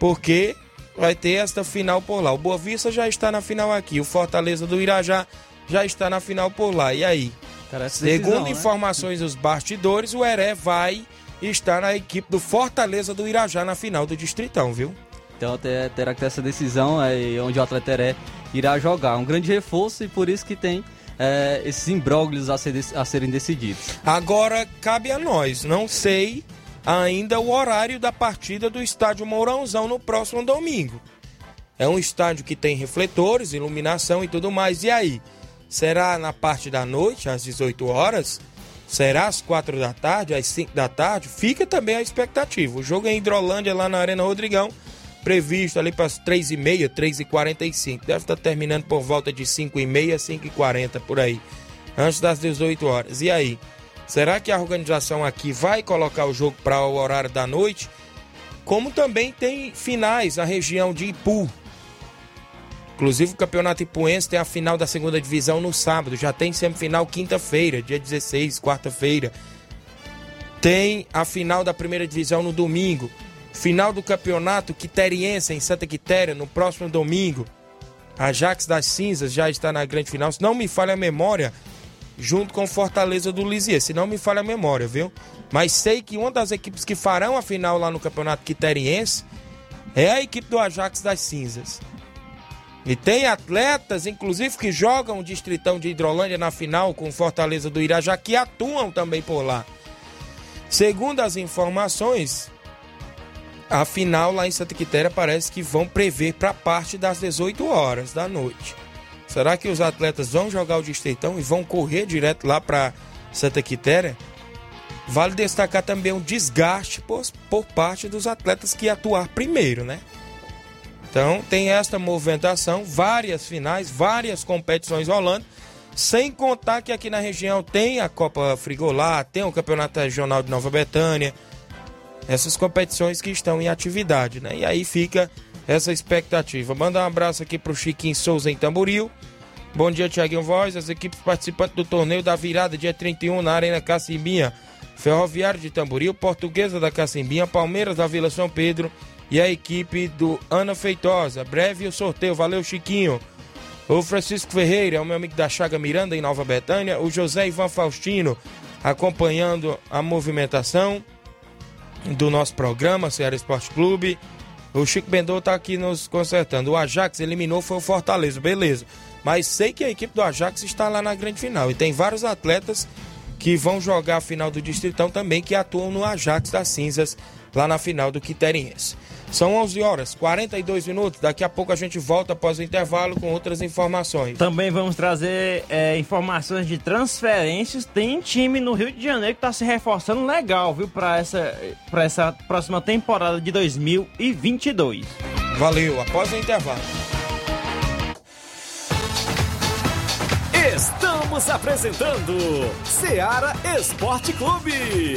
porque vai ter esta final por lá. O Boa Vista já está na final aqui, o Fortaleza do Irajá já está na final por lá. E aí? Parece Segundo decisão, né? informações dos bastidores, o Heré vai estar na equipe do Fortaleza do Irajá na final do Distritão, viu? Então te- terá que ter essa decisão é, onde o atleta Heré irá jogar. Um grande reforço e por isso que tem é, esses imbróglios a, ser- a serem decididos. Agora cabe a nós, não sei ainda o horário da partida do estádio Mourãozão no próximo domingo. É um estádio que tem refletores, iluminação e tudo mais. E aí? Será na parte da noite, às 18 horas? Será às 4 da tarde, às 5 da tarde? Fica também a expectativa. O jogo é em Hidrolândia, lá na Arena Rodrigão, previsto ali para as 3h30, 3h45. Deve estar terminando por volta de 5h30, 5h40 por aí, antes das 18 horas. E aí? Será que a organização aqui vai colocar o jogo para o horário da noite? Como também tem finais na região de Ipu, Inclusive o Campeonato Ipuense tem a final da segunda divisão no sábado, já tem semifinal quinta-feira, dia 16, quarta-feira. Tem a final da primeira divisão no domingo. Final do Campeonato Quiteriense em Santa Quitéria no próximo domingo. A Ajax das Cinzas já está na grande final. Se não me falha a memória, junto com Fortaleza do Lisier. Se não me falha a memória, viu? Mas sei que uma das equipes que farão a final lá no Campeonato Quiteriense é a equipe do Ajax das Cinzas. E tem atletas, inclusive, que jogam o Distritão de Hidrolândia na final com Fortaleza do Irajá, que atuam também por lá. Segundo as informações, a final lá em Santa Quitéria parece que vão prever para parte das 18 horas da noite. Será que os atletas vão jogar o Distritão e vão correr direto lá para Santa Quitéria? Vale destacar também o desgaste por, por parte dos atletas que atuar primeiro, né? Então tem esta movimentação, várias finais, várias competições rolando, sem contar que aqui na região tem a Copa Frigolá, tem o Campeonato Regional de Nova Betânia, essas competições que estão em atividade, né? E aí fica essa expectativa. Manda um abraço aqui pro Chiquinho Souza em Tamboril. Bom dia, Tiaguinho Voz, as equipes participantes do torneio da virada, dia 31, na Arena Cacimbinha, Ferroviário de Tamboril, Portuguesa da Cacimbinha, Palmeiras da Vila São Pedro e a equipe do Ana Feitosa. Breve o sorteio, valeu Chiquinho. O Francisco Ferreira é o meu amigo da Chaga Miranda em Nova Betânia. O José Ivan Faustino acompanhando a movimentação do nosso programa, Ceará Esporte Clube. O Chico Bendô está aqui nos consertando. O Ajax eliminou foi o Fortaleza, beleza. Mas sei que a equipe do Ajax está lá na grande final. E tem vários atletas que vão jogar a final do Distritão também, que atuam no Ajax das Cinzas, lá na final do Quiteriense. São 11 horas, 42 minutos. Daqui a pouco a gente volta após o intervalo com outras informações. Também vamos trazer é, informações de transferências. Tem time no Rio de Janeiro que está se reforçando legal, viu, para essa, essa próxima temporada de 2022. Valeu, após o intervalo. Estamos apresentando Seara Esporte Clube.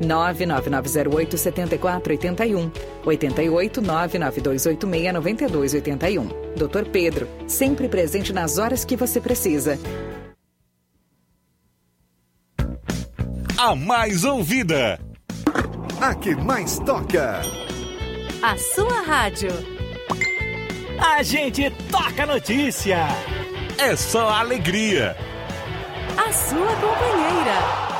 99908 7481 88 99286 9281. Dr. Pedro, sempre presente nas horas que você precisa. A mais ouvida. A que mais toca. A sua rádio. A gente toca notícia. É só alegria. A sua companheira.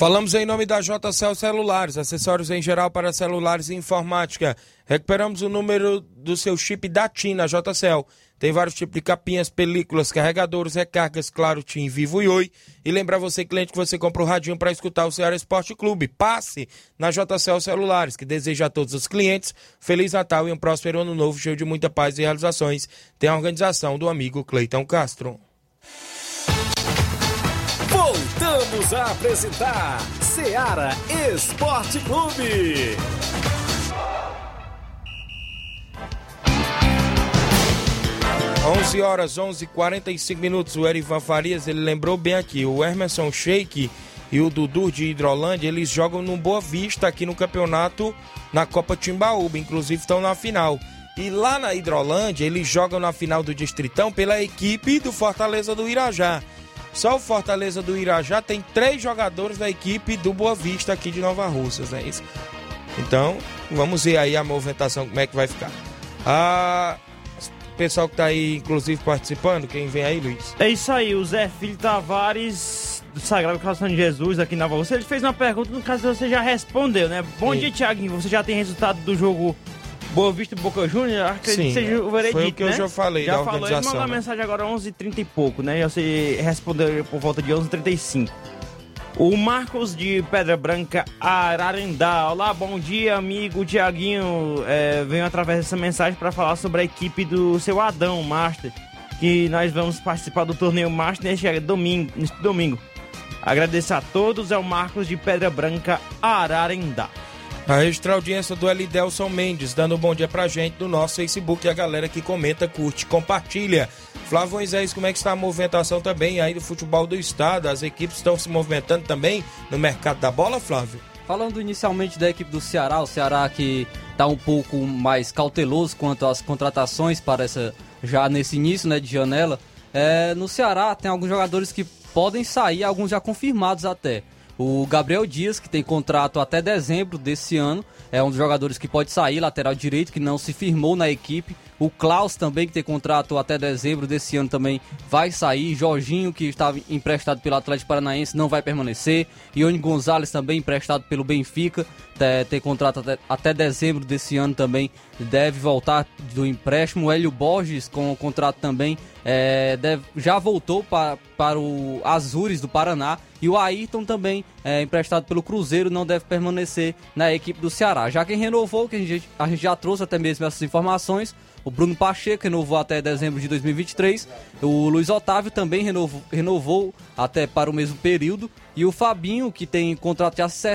Falamos em nome da JCL Celulares, acessórios em geral para celulares e informática. Recuperamos o número do seu chip da TIM na JCL. Tem vários tipos de capinhas, películas, carregadores, recargas, claro, TIM, Vivo e Oi. E lembrar você, cliente, que você compra o radinho para escutar o Ceará Esporte Clube. Passe na JCL Celulares, que deseja a todos os clientes Feliz Natal e um próspero ano novo, cheio de muita paz e realizações. Tem a organização do amigo Cleiton Castro. Voltamos a apresentar Seara Esporte Clube. 11 horas 11:45 minutos. O Erivan Farias ele lembrou bem aqui. O Emerson Sheik e o Dudu de Hidrolândia eles jogam no Boa Vista aqui no campeonato na Copa Timbaúba. Inclusive estão na final. E lá na Hidrolândia eles jogam na final do Distritão pela equipe do Fortaleza do Irajá. Só o Fortaleza do Irajá tem três jogadores da equipe do Boa Vista aqui de Nova Russas, é isso? Então, vamos ver aí a movimentação, como é que vai ficar. Ah, o pessoal que tá aí, inclusive, participando, quem vem aí, Luiz? É isso aí, o Zé Filho Tavares, do Sagrado Coração de Jesus, aqui na Nova Russa. Ele fez uma pergunta, no caso você já respondeu, né? Bom Sim. dia, Thiaguinho. Você já tem resultado do jogo Boa Vista e Boca Júnior? Acredito Sim, que seja o veredito, foi o que eu né? já falei Já da falou, ele organização, mandou uma né? mensagem agora 11h30 e pouco, né? E você respondeu por volta de 11h35. O Marcos de Pedra Branca, Ararendá. Olá, bom dia, amigo Tiaguinho. É, venho através dessa mensagem para falar sobre a equipe do seu Adão Master, que nós vamos participar do torneio Master neste domingo. Neste domingo. Agradeço a todos, é o Marcos de Pedra Branca, Ararendá. A extra audiência do Elidelson Mendes, dando um bom dia pra gente no nosso Facebook. A galera que comenta, curte, compartilha. Flávio Moisés, como é que está a movimentação também aí do futebol do estado? As equipes estão se movimentando também no mercado da bola, Flávio? Falando inicialmente da equipe do Ceará, o Ceará que está um pouco mais cauteloso quanto às contratações para essa já nesse início né, de janela. É, no Ceará tem alguns jogadores que podem sair, alguns já confirmados até. O Gabriel Dias, que tem contrato até dezembro desse ano, é um dos jogadores que pode sair, lateral direito, que não se firmou na equipe. O Klaus também, que tem contrato até dezembro desse ano, também vai sair. Jorginho, que estava emprestado pelo Atlético Paranaense, não vai permanecer. Ione Gonzalez, também emprestado pelo Benfica, te- tem contrato até, até dezembro desse ano também, deve voltar do empréstimo. Hélio Borges, com o contrato também, é, deve- já voltou para, para o Azures do Paraná. E o Ayrton também, é, emprestado pelo Cruzeiro, não deve permanecer na equipe do Ceará. Já quem renovou, que a gente, a gente já trouxe até mesmo essas informações, o Bruno Pacheco renovou até dezembro de 2023. O Luiz Otávio também renovou, renovou até para o mesmo período. E o Fabinho, que tem contrato já se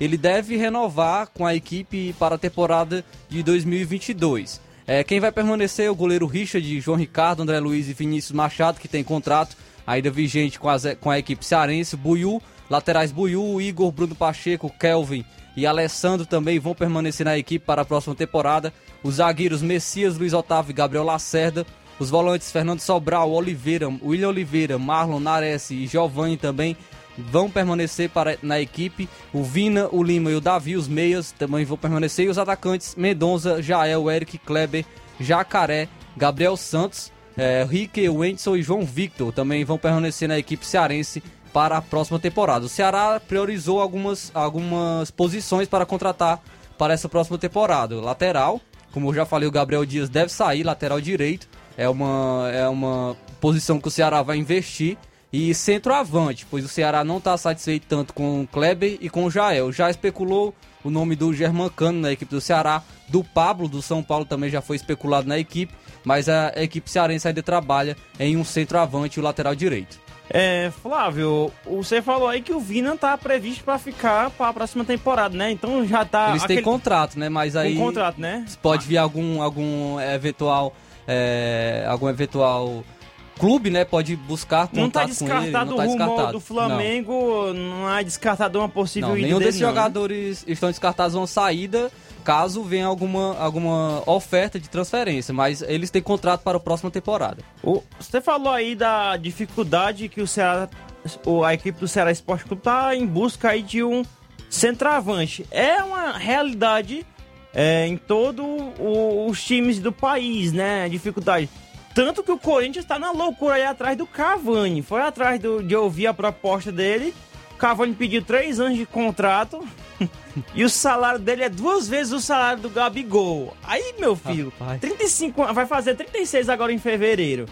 ele deve renovar com a equipe para a temporada de 2022. É, quem vai permanecer é o goleiro Richard, João Ricardo, André Luiz e Vinícius Machado, que tem contrato ainda vigente com, as- com a equipe cearense. Buiu, laterais Buiu, Igor, Bruno Pacheco, Kelvin e Alessandro também vão permanecer na equipe para a próxima temporada. Os zagueiros Messias, Luiz Otávio e Gabriel Lacerda. Os volantes Fernando Sobral, Oliveira, William Oliveira, Marlon Nares e Giovanni também vão permanecer para, na equipe. O Vina, o Lima e o Davi, os meias, também vão permanecer. E os atacantes Mendonça, Jael, Eric Kleber, Jacaré, Gabriel Santos, é, Rique, Wendson e João Victor também vão permanecer na equipe cearense para a próxima temporada. O Ceará priorizou algumas, algumas posições para contratar para essa próxima temporada. Lateral, como eu já falei, o Gabriel Dias deve sair, lateral direito. É uma, é uma posição que o Ceará vai investir. E centroavante, pois o Ceará não está satisfeito tanto com o Kleber e com o Jael. Já especulou o nome do Germancano na equipe do Ceará, do Pablo do São Paulo também já foi especulado na equipe, mas a equipe cearense ainda trabalha em um centroavante e o lateral direito. É, Flávio, você falou aí que o Vina tá previsto para ficar para a próxima temporada, né? Então já tá. Eles têm contrato, né? Mas aí. Um contrato, né? Pode vir algum, algum eventual. é, algum eventual clube, né? Pode buscar contato Não tá com ele. descartado Não o tá rumo descartado. do Flamengo, não, é descartado uma possível Não, ida nenhum desses não, né? jogadores estão descartados uma saída caso venha alguma, alguma oferta de transferência, mas eles têm contrato para a próxima temporada. O- Você falou aí da dificuldade que o Ceará, o- a equipe do Ceará Esporte Clube tá em busca aí de um centroavante. É uma realidade é, em todos os times do país, né? Dificuldade. Tanto que o Corinthians tá na loucura aí atrás do Cavani. Foi atrás do- de ouvir a proposta dele. O Cavani pediu três anos de contrato. e o salário dele é duas vezes o salário do Gabigol. Aí, meu filho, 35, an- vai fazer 36 agora em fevereiro.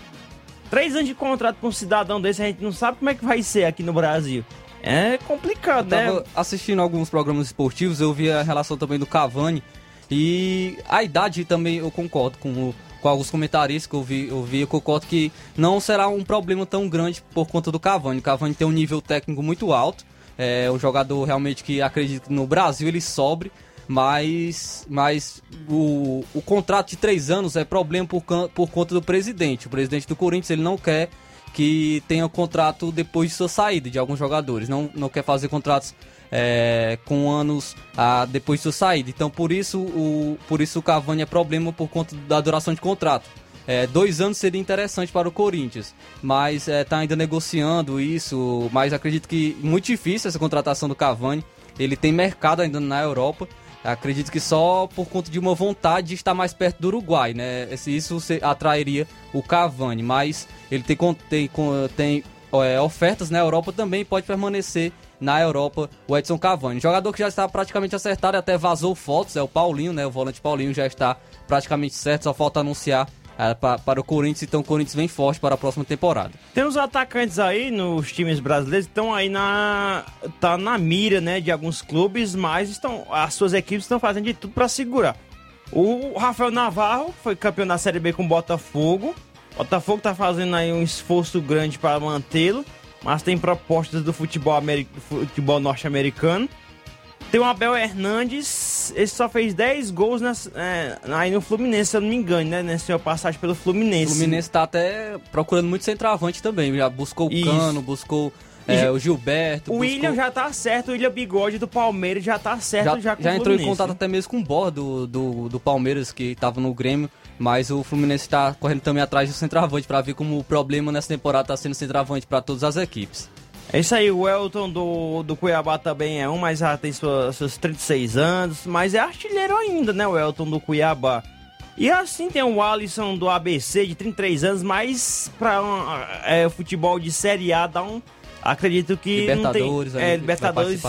Três anos de contrato com um cidadão desse, a gente não sabe como é que vai ser aqui no Brasil. É complicado, Eu né? tava assistindo alguns programas esportivos, eu vi a relação também do Cavani e a idade também eu concordo com, o- com alguns comentaristas que eu vi, eu vi, eu concordo que não será um problema tão grande por conta do Cavani. O Cavani tem um nível técnico muito alto, é um jogador realmente que acredito que no Brasil ele sobre, mas, mas o, o contrato de três anos é problema por, por conta do presidente. O presidente do Corinthians ele não quer que tenha contrato depois de sua saída de alguns jogadores, não, não quer fazer contratos é, com anos a, depois de sua saída. Então por isso o, por isso o Cavani é problema por conta da duração de contrato. É, dois anos seria interessante para o Corinthians, mas está é, ainda negociando isso. Mas acredito que muito difícil essa contratação do Cavani. Ele tem mercado ainda na Europa. Acredito que só por conta de uma vontade de estar mais perto do Uruguai, né? Isso atrairia o Cavani, mas ele tem, tem, tem é, ofertas na Europa também, pode permanecer na Europa o Edson Cavani. Jogador que já está praticamente acertado, até vazou fotos, é o Paulinho, né? O volante Paulinho já está praticamente certo, só falta anunciar é, para o Corinthians, então o Corinthians vem forte para a próxima temporada. Tem uns atacantes aí nos times brasileiros que estão aí na tá na mira, né, de alguns clubes, mas estão as suas equipes estão fazendo de tudo para segurar. O Rafael Navarro foi campeão da Série B com o Botafogo. Botafogo tá fazendo aí um esforço grande para mantê-lo, mas tem propostas do futebol, futebol norte-americano. Tem o Abel Hernandes, ele só fez 10 gols nas, é, aí no Fluminense, se eu não me engano, né? Nessa passagem pelo Fluminense. O Fluminense tá até procurando muito centroavante também. Já buscou o Isso. Cano, buscou é, o Gilberto. O buscou... William já tá certo, o William Bigode do Palmeiras já tá certo já, já Já entrou em contato até mesmo com o Bor do, do, do Palmeiras, que tava no Grêmio. Mas o Fluminense está correndo também atrás do centroavante para ver como o problema nessa temporada está sendo centroavante para todas as equipes. É isso aí, o Elton do, do Cuiabá também é um, mas já tem sua, seus 36 anos, mas é artilheiro ainda, né, o Elton do Cuiabá. E assim tem o Alisson do ABC de 33 anos, mas para um, é, futebol de Série A dá um. Acredito que. Libertadores, não tem, é, Libertadores.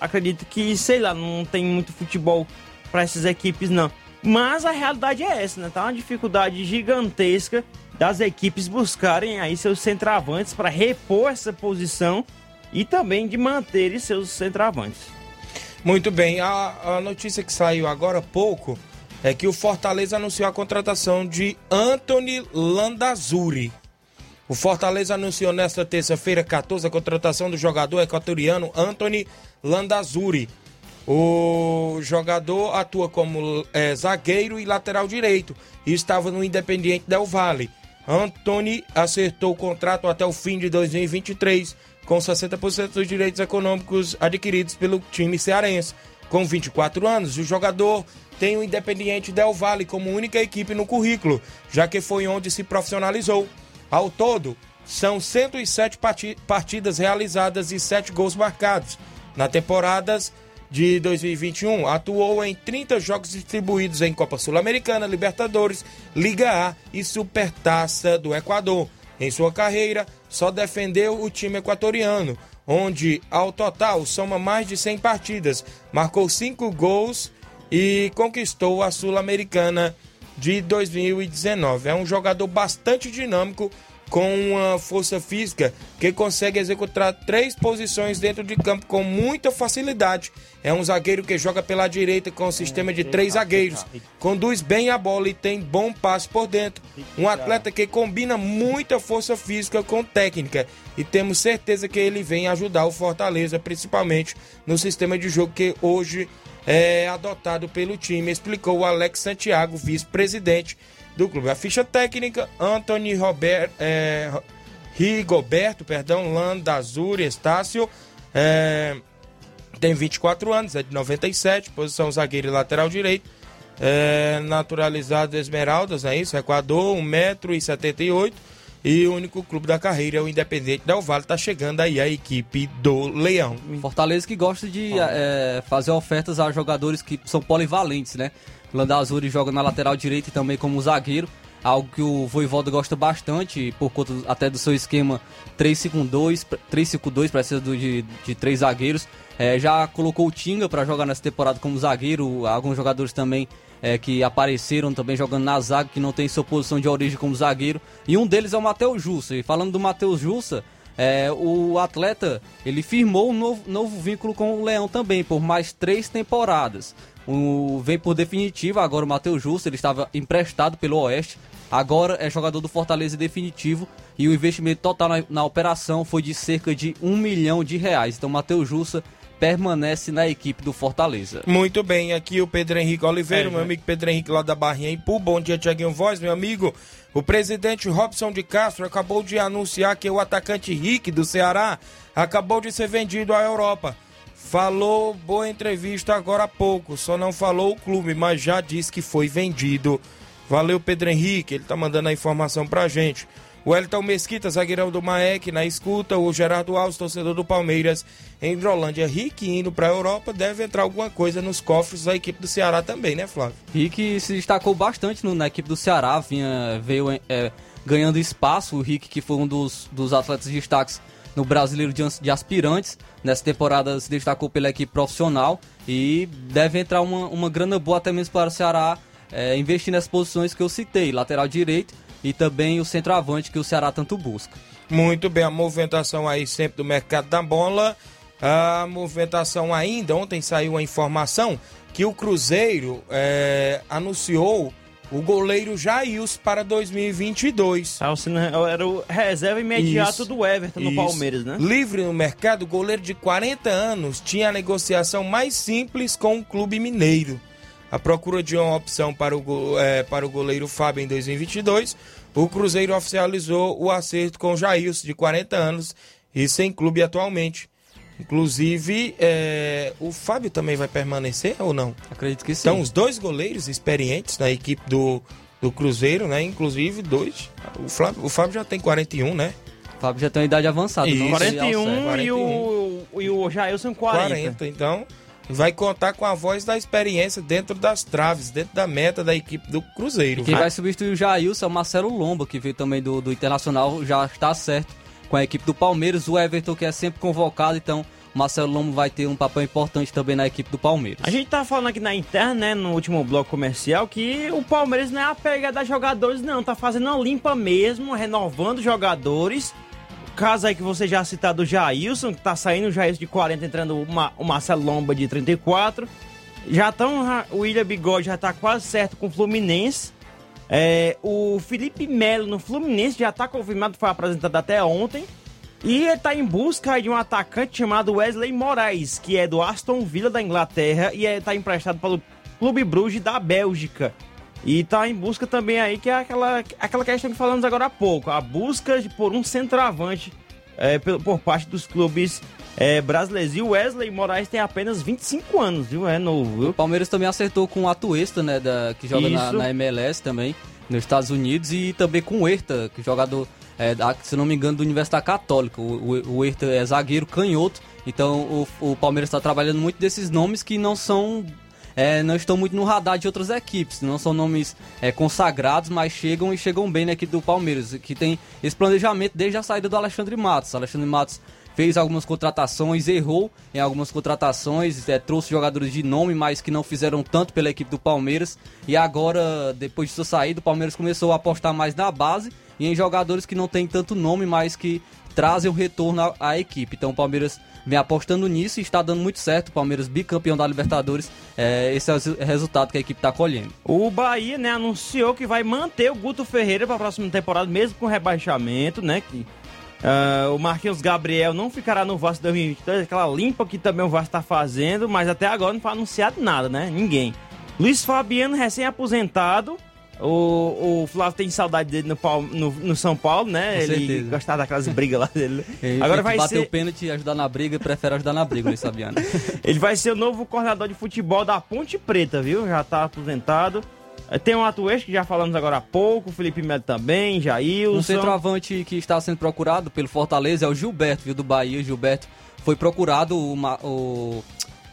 Acredito que, sei lá, não tem muito futebol para essas equipes, não. Mas a realidade é essa, né? Tá uma dificuldade gigantesca das equipes buscarem aí seus centravantes para repor essa posição e também de manterem seus centravantes. Muito bem, a, a notícia que saiu agora há pouco é que o Fortaleza anunciou a contratação de Anthony Landazuri. O Fortaleza anunciou nesta terça-feira, 14, a contratação do jogador equatoriano Anthony Landazuri. O jogador atua como é, zagueiro e lateral direito e estava no Independiente Del Valle. Anthony acertou o contrato até o fim de 2023, com 60% dos direitos econômicos adquiridos pelo time cearense. Com 24 anos, o jogador tem o Independiente Del Valle como única equipe no currículo, já que foi onde se profissionalizou. Ao todo, são 107 partidas realizadas e 7 gols marcados. Na temporadas de 2021, atuou em 30 jogos distribuídos em Copa Sul-Americana, Libertadores, Liga A e Supertaça do Equador. Em sua carreira, só defendeu o time equatoriano, onde ao total soma mais de 100 partidas, marcou 5 gols e conquistou a Sul-Americana de 2019. É um jogador bastante dinâmico com uma força física que consegue executar três posições dentro de campo com muita facilidade. É um zagueiro que joga pela direita com um sistema de três zagueiros, conduz bem a bola e tem bom passe por dentro. Um atleta que combina muita força física com técnica e temos certeza que ele vem ajudar o Fortaleza, principalmente no sistema de jogo que hoje é adotado pelo time, explicou o Alex Santiago, vice-presidente do clube. A ficha técnica, Anthony Robert, é, Rigoberto, perdão, Landazuri Estácio, é, tem 24 anos, é de 97, posição zagueiro e lateral direito, é, naturalizado Esmeraldas, é isso, Equador, 1,78m, e o único clube da carreira é o Independente Del Vale, tá chegando aí a equipe do Leão. Fortaleza que gosta de é, fazer ofertas a jogadores que são polivalentes, né? Landazuri joga na lateral direita e também como zagueiro, algo que o Voivoda gosta bastante, por conta até do seu esquema 3-5-2, 3-5-2, precisa de, de três zagueiros. É, já colocou o Tinga para jogar nessa temporada como zagueiro, alguns jogadores também é, que apareceram também jogando na zaga, que não tem sua posição de origem como zagueiro. E um deles é o Matheus Jussa. E falando do Matheus Jussa, é, o atleta ele firmou um novo, novo vínculo com o Leão também, por mais três temporadas. O, vem por definitivo agora o Matheus Justo, ele estava emprestado pelo Oeste, agora é jogador do Fortaleza definitivo e o investimento total na, na operação foi de cerca de um milhão de reais. Então Matheus Jussa permanece na equipe do Fortaleza. Muito bem, aqui o Pedro Henrique Oliveira, É, meu já. amigo Pedro Henrique lá da Barrinha Ipu. Bom dia, Tiaguinho Voz, meu amigo. O presidente Robson de Castro acabou de anunciar que o atacante Rick do Ceará acabou de ser vendido à Europa. Falou boa entrevista agora há pouco, só não falou o clube, mas já disse que foi vendido. Valeu, Pedro Henrique, ele tá mandando a informação pra gente. O Elton Mesquita, zagueirão do Maek, na escuta. O Gerardo Alves, torcedor do Palmeiras, em Hidrolândia. Rick indo pra Europa, deve entrar alguma coisa nos cofres da equipe do Ceará também, né, Flávio? Rick se destacou bastante no- na equipe do Ceará, vinha, veio é, ganhando espaço. O Rick, que foi um dos, dos atletas de destaques no Brasileiro de, Aspirantes, nessa temporada se destacou pela equipe profissional e deve entrar uma, uma grana boa até mesmo para o Ceará é, investir nas posições que eu citei, lateral direito e também o centroavante que o Ceará tanto busca. Muito bem, a movimentação aí sempre do mercado da bola. A movimentação ainda, ontem saiu a informação que o Cruzeiro é, anunciou o goleiro Jails para 2022. Era o reserva imediato Isso, do Everton no isso. Palmeiras, né? Livre no mercado, o goleiro de 40 anos tinha a negociação mais simples com o clube mineiro. A procura de uma opção para o, eh, para o goleiro Fábio em 2022, o Cruzeiro oficializou o acerto com o Jailson, de 40 anos, e sem clube atualmente. Inclusive, eh, o Fábio também vai permanecer ou não? Acredito que sim. Então, os dois goleiros experientes na equipe do, do Cruzeiro, né? Inclusive, dois. O, Flávio, o Fábio já tem 41, né? O Fábio já tem uma idade avançada. Isso. não sei ao 41 certo. e o, e o Jailson 40. 40. Então, vai contar com a voz da experiência dentro das traves, dentro da meta da equipe do Cruzeiro. Quem vai substituir o Jailson é o Marcelo Lomba, que veio também do, do Internacional, já está certo com a equipe do Palmeiras. O Everton, que é sempre convocado, então Marcelo Lomba vai ter um papel importante também na equipe do Palmeiras. A gente tá falando aqui na interna, né, no último bloco comercial, que o Palmeiras não é a pegada de jogadores, não. Tá fazendo uma limpa mesmo, renovando jogadores. O caso aí que você já citado o Jailson, que tá saindo o Jailson de 40, entrando o, Ma- o Marcelo Lomba de 34. Já estão. O William Bigode já tá quase certo com o Fluminense. É, o Felipe Melo no Fluminense já tá confirmado, foi apresentado até ontem. E ele tá em busca de um atacante chamado Wesley Moraes, que é do Aston Villa da Inglaterra e é, tá emprestado pelo Clube Bruges da Bélgica. E tá em busca também aí, que é aquela, aquela questão que falamos agora há pouco, a busca de, por um centroavante é, por, por parte dos clubes é, brasileiros. E o Wesley Moraes tem apenas 25 anos, viu? É novo, viu? O Palmeiras também acertou com o Atuesta, né, da, que joga na, na MLS também, nos Estados Unidos, e também com o Herta, que é jogador, é, da- se não me engano, do Universidade Católica. O, o, o Herta é zagueiro canhoto, então o, o Palmeiras está trabalhando muito desses nomes que não são é, não estão muito no radar de outras equipes. Não são nomes é, consagrados, mas chegam e chegam bem na equipe do Palmeiras, que tem esse planejamento desde a saída do Alexandre Matos. Alexandre Matos fez algumas contratações, errou em algumas contratações, é, trouxe jogadores de nome, mas que não fizeram tanto pela equipe do Palmeiras. E agora, depois de sua saída, o Palmeiras começou a apostar mais na base e em jogadores que não têm tanto nome, mas que trazem o retorno à, à equipe. Então o Palmeiras vem apostando nisso e está dando muito certo. O Palmeiras bicampeão da Libertadores, é, esse é o resu- resultado que a equipe está colhendo. O Bahia, né, anunciou que vai manter o Guto Ferreira para a próxima temporada, mesmo com rebaixamento, né? Que ah, o Marquinhos Gabriel não ficará no Vasco 2022, aquela limpa que também o Vasco está fazendo, mas até agora não foi anunciado nada, né? Ninguém. Luiz Fabiano, recém-aposentado. O, o Flávio tem saudade dele no, no, no São Paulo, né? Com Ele certeza. gostava daquelas brigas lá dele. Ele Agora vai bater ser. o pênalti e ajudar na briga, prefere ajudar na briga, Luiz Fabiano. Ele vai ser o novo coordenador de futebol da Ponte Preta, viu? Já tá aposentado. Tem um atuante que já falamos agora há pouco, o Felipe Melo também, Jailson. Um centroavante que está sendo procurado pelo Fortaleza é o Gilberto, viu, do Bahia. Gilberto foi procurado, o, o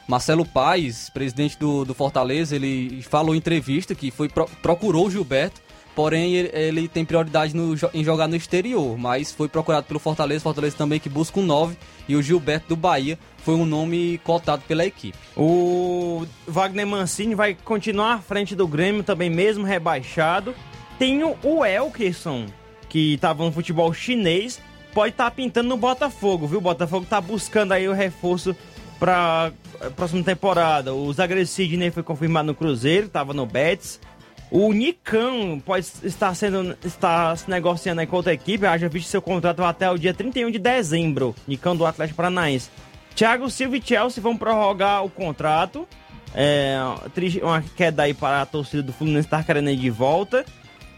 Marcelo Paes, presidente do, do Fortaleza, ele falou em entrevista que foi pro- procurou o Gilberto, porém ele, tem prioridade no em jogar no exterior, mas foi procurado pelo Fortaleza, Fortaleza também que busca um 9, e o Gilberto do Bahia foi um nome cotado pela equipe. O Wagner Mancini vai continuar à frente do Grêmio também, mesmo rebaixado. Tem o- Elkerson, que estava no futebol chinês, pode estar pintando no Botafogo, viu? O Botafogo tá buscando aí o reforço para próxima temporada. O zagueiro Sidney foi confirmado no Cruzeiro, estava no Betis. O Nicão pode estar sendo está se negociando aí com outra equipe, haja visto seu contrato até o dia 31 de dezembro. Nicão do Atlético Paranaense. Thiago Silva e Chelsea vão prorrogar o contrato. É, uma queda aí para a torcida do Fluminense estar querendo ir de volta.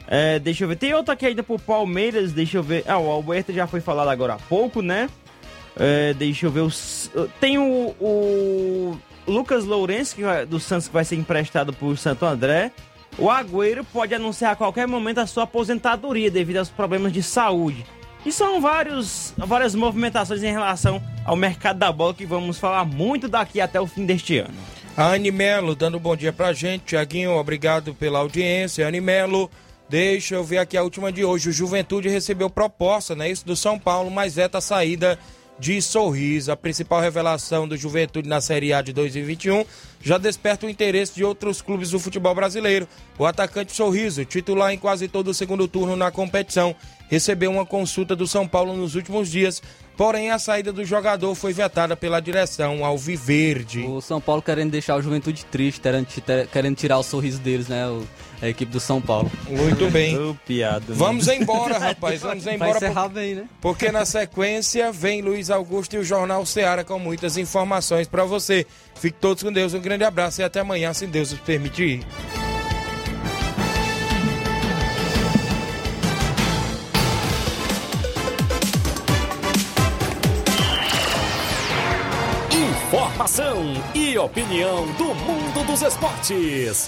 É, deixa eu ver. Tem outra ainda pro Palmeiras. Deixa eu ver. Ah, o Alberto já foi falado agora há pouco, né? É, deixa eu ver. os- Tem o, o Lucas Lourenço, que vai- do Santos, que vai ser emprestado por Santo André. O Agüero pode anunciar a qualquer momento a sua aposentadoria devido aos problemas de saúde. E são vários, várias movimentações em relação ao mercado da bola que vamos falar muito daqui até o fim deste ano. A Anne Melo dando um bom dia pra gente. Tiaguinho, obrigado pela audiência. Anne Melo, deixa eu ver aqui a última de hoje. O Juventude recebeu proposta, né? Isso do São Paulo, mas veta a saída de Sorriso. A principal revelação do Juventude na Série A de 2021 já desperta o interesse de outros clubes do futebol brasileiro. O atacante Sorriso, titular em quase todo o segundo turno na competição, recebeu uma consulta do São Paulo nos últimos dias. Porém, a saída do jogador foi vetada pela direção Alviverde. O São Paulo querendo deixar o Juventude triste, querendo, tirar o sorriso deles, né? A equipe do São Paulo. Muito bem. Ô, piada. Vamos embora, rapaz. Vamos Vai embora. encerrar por- bem, né? Porque na sequência vem Luiz Augusto e o Jornal Ceará com muitas informações para você. Fique todos com Deus. Um grande abraço e até amanhã, se Deus nos permitir. Informação e opinião do mundo dos esportes.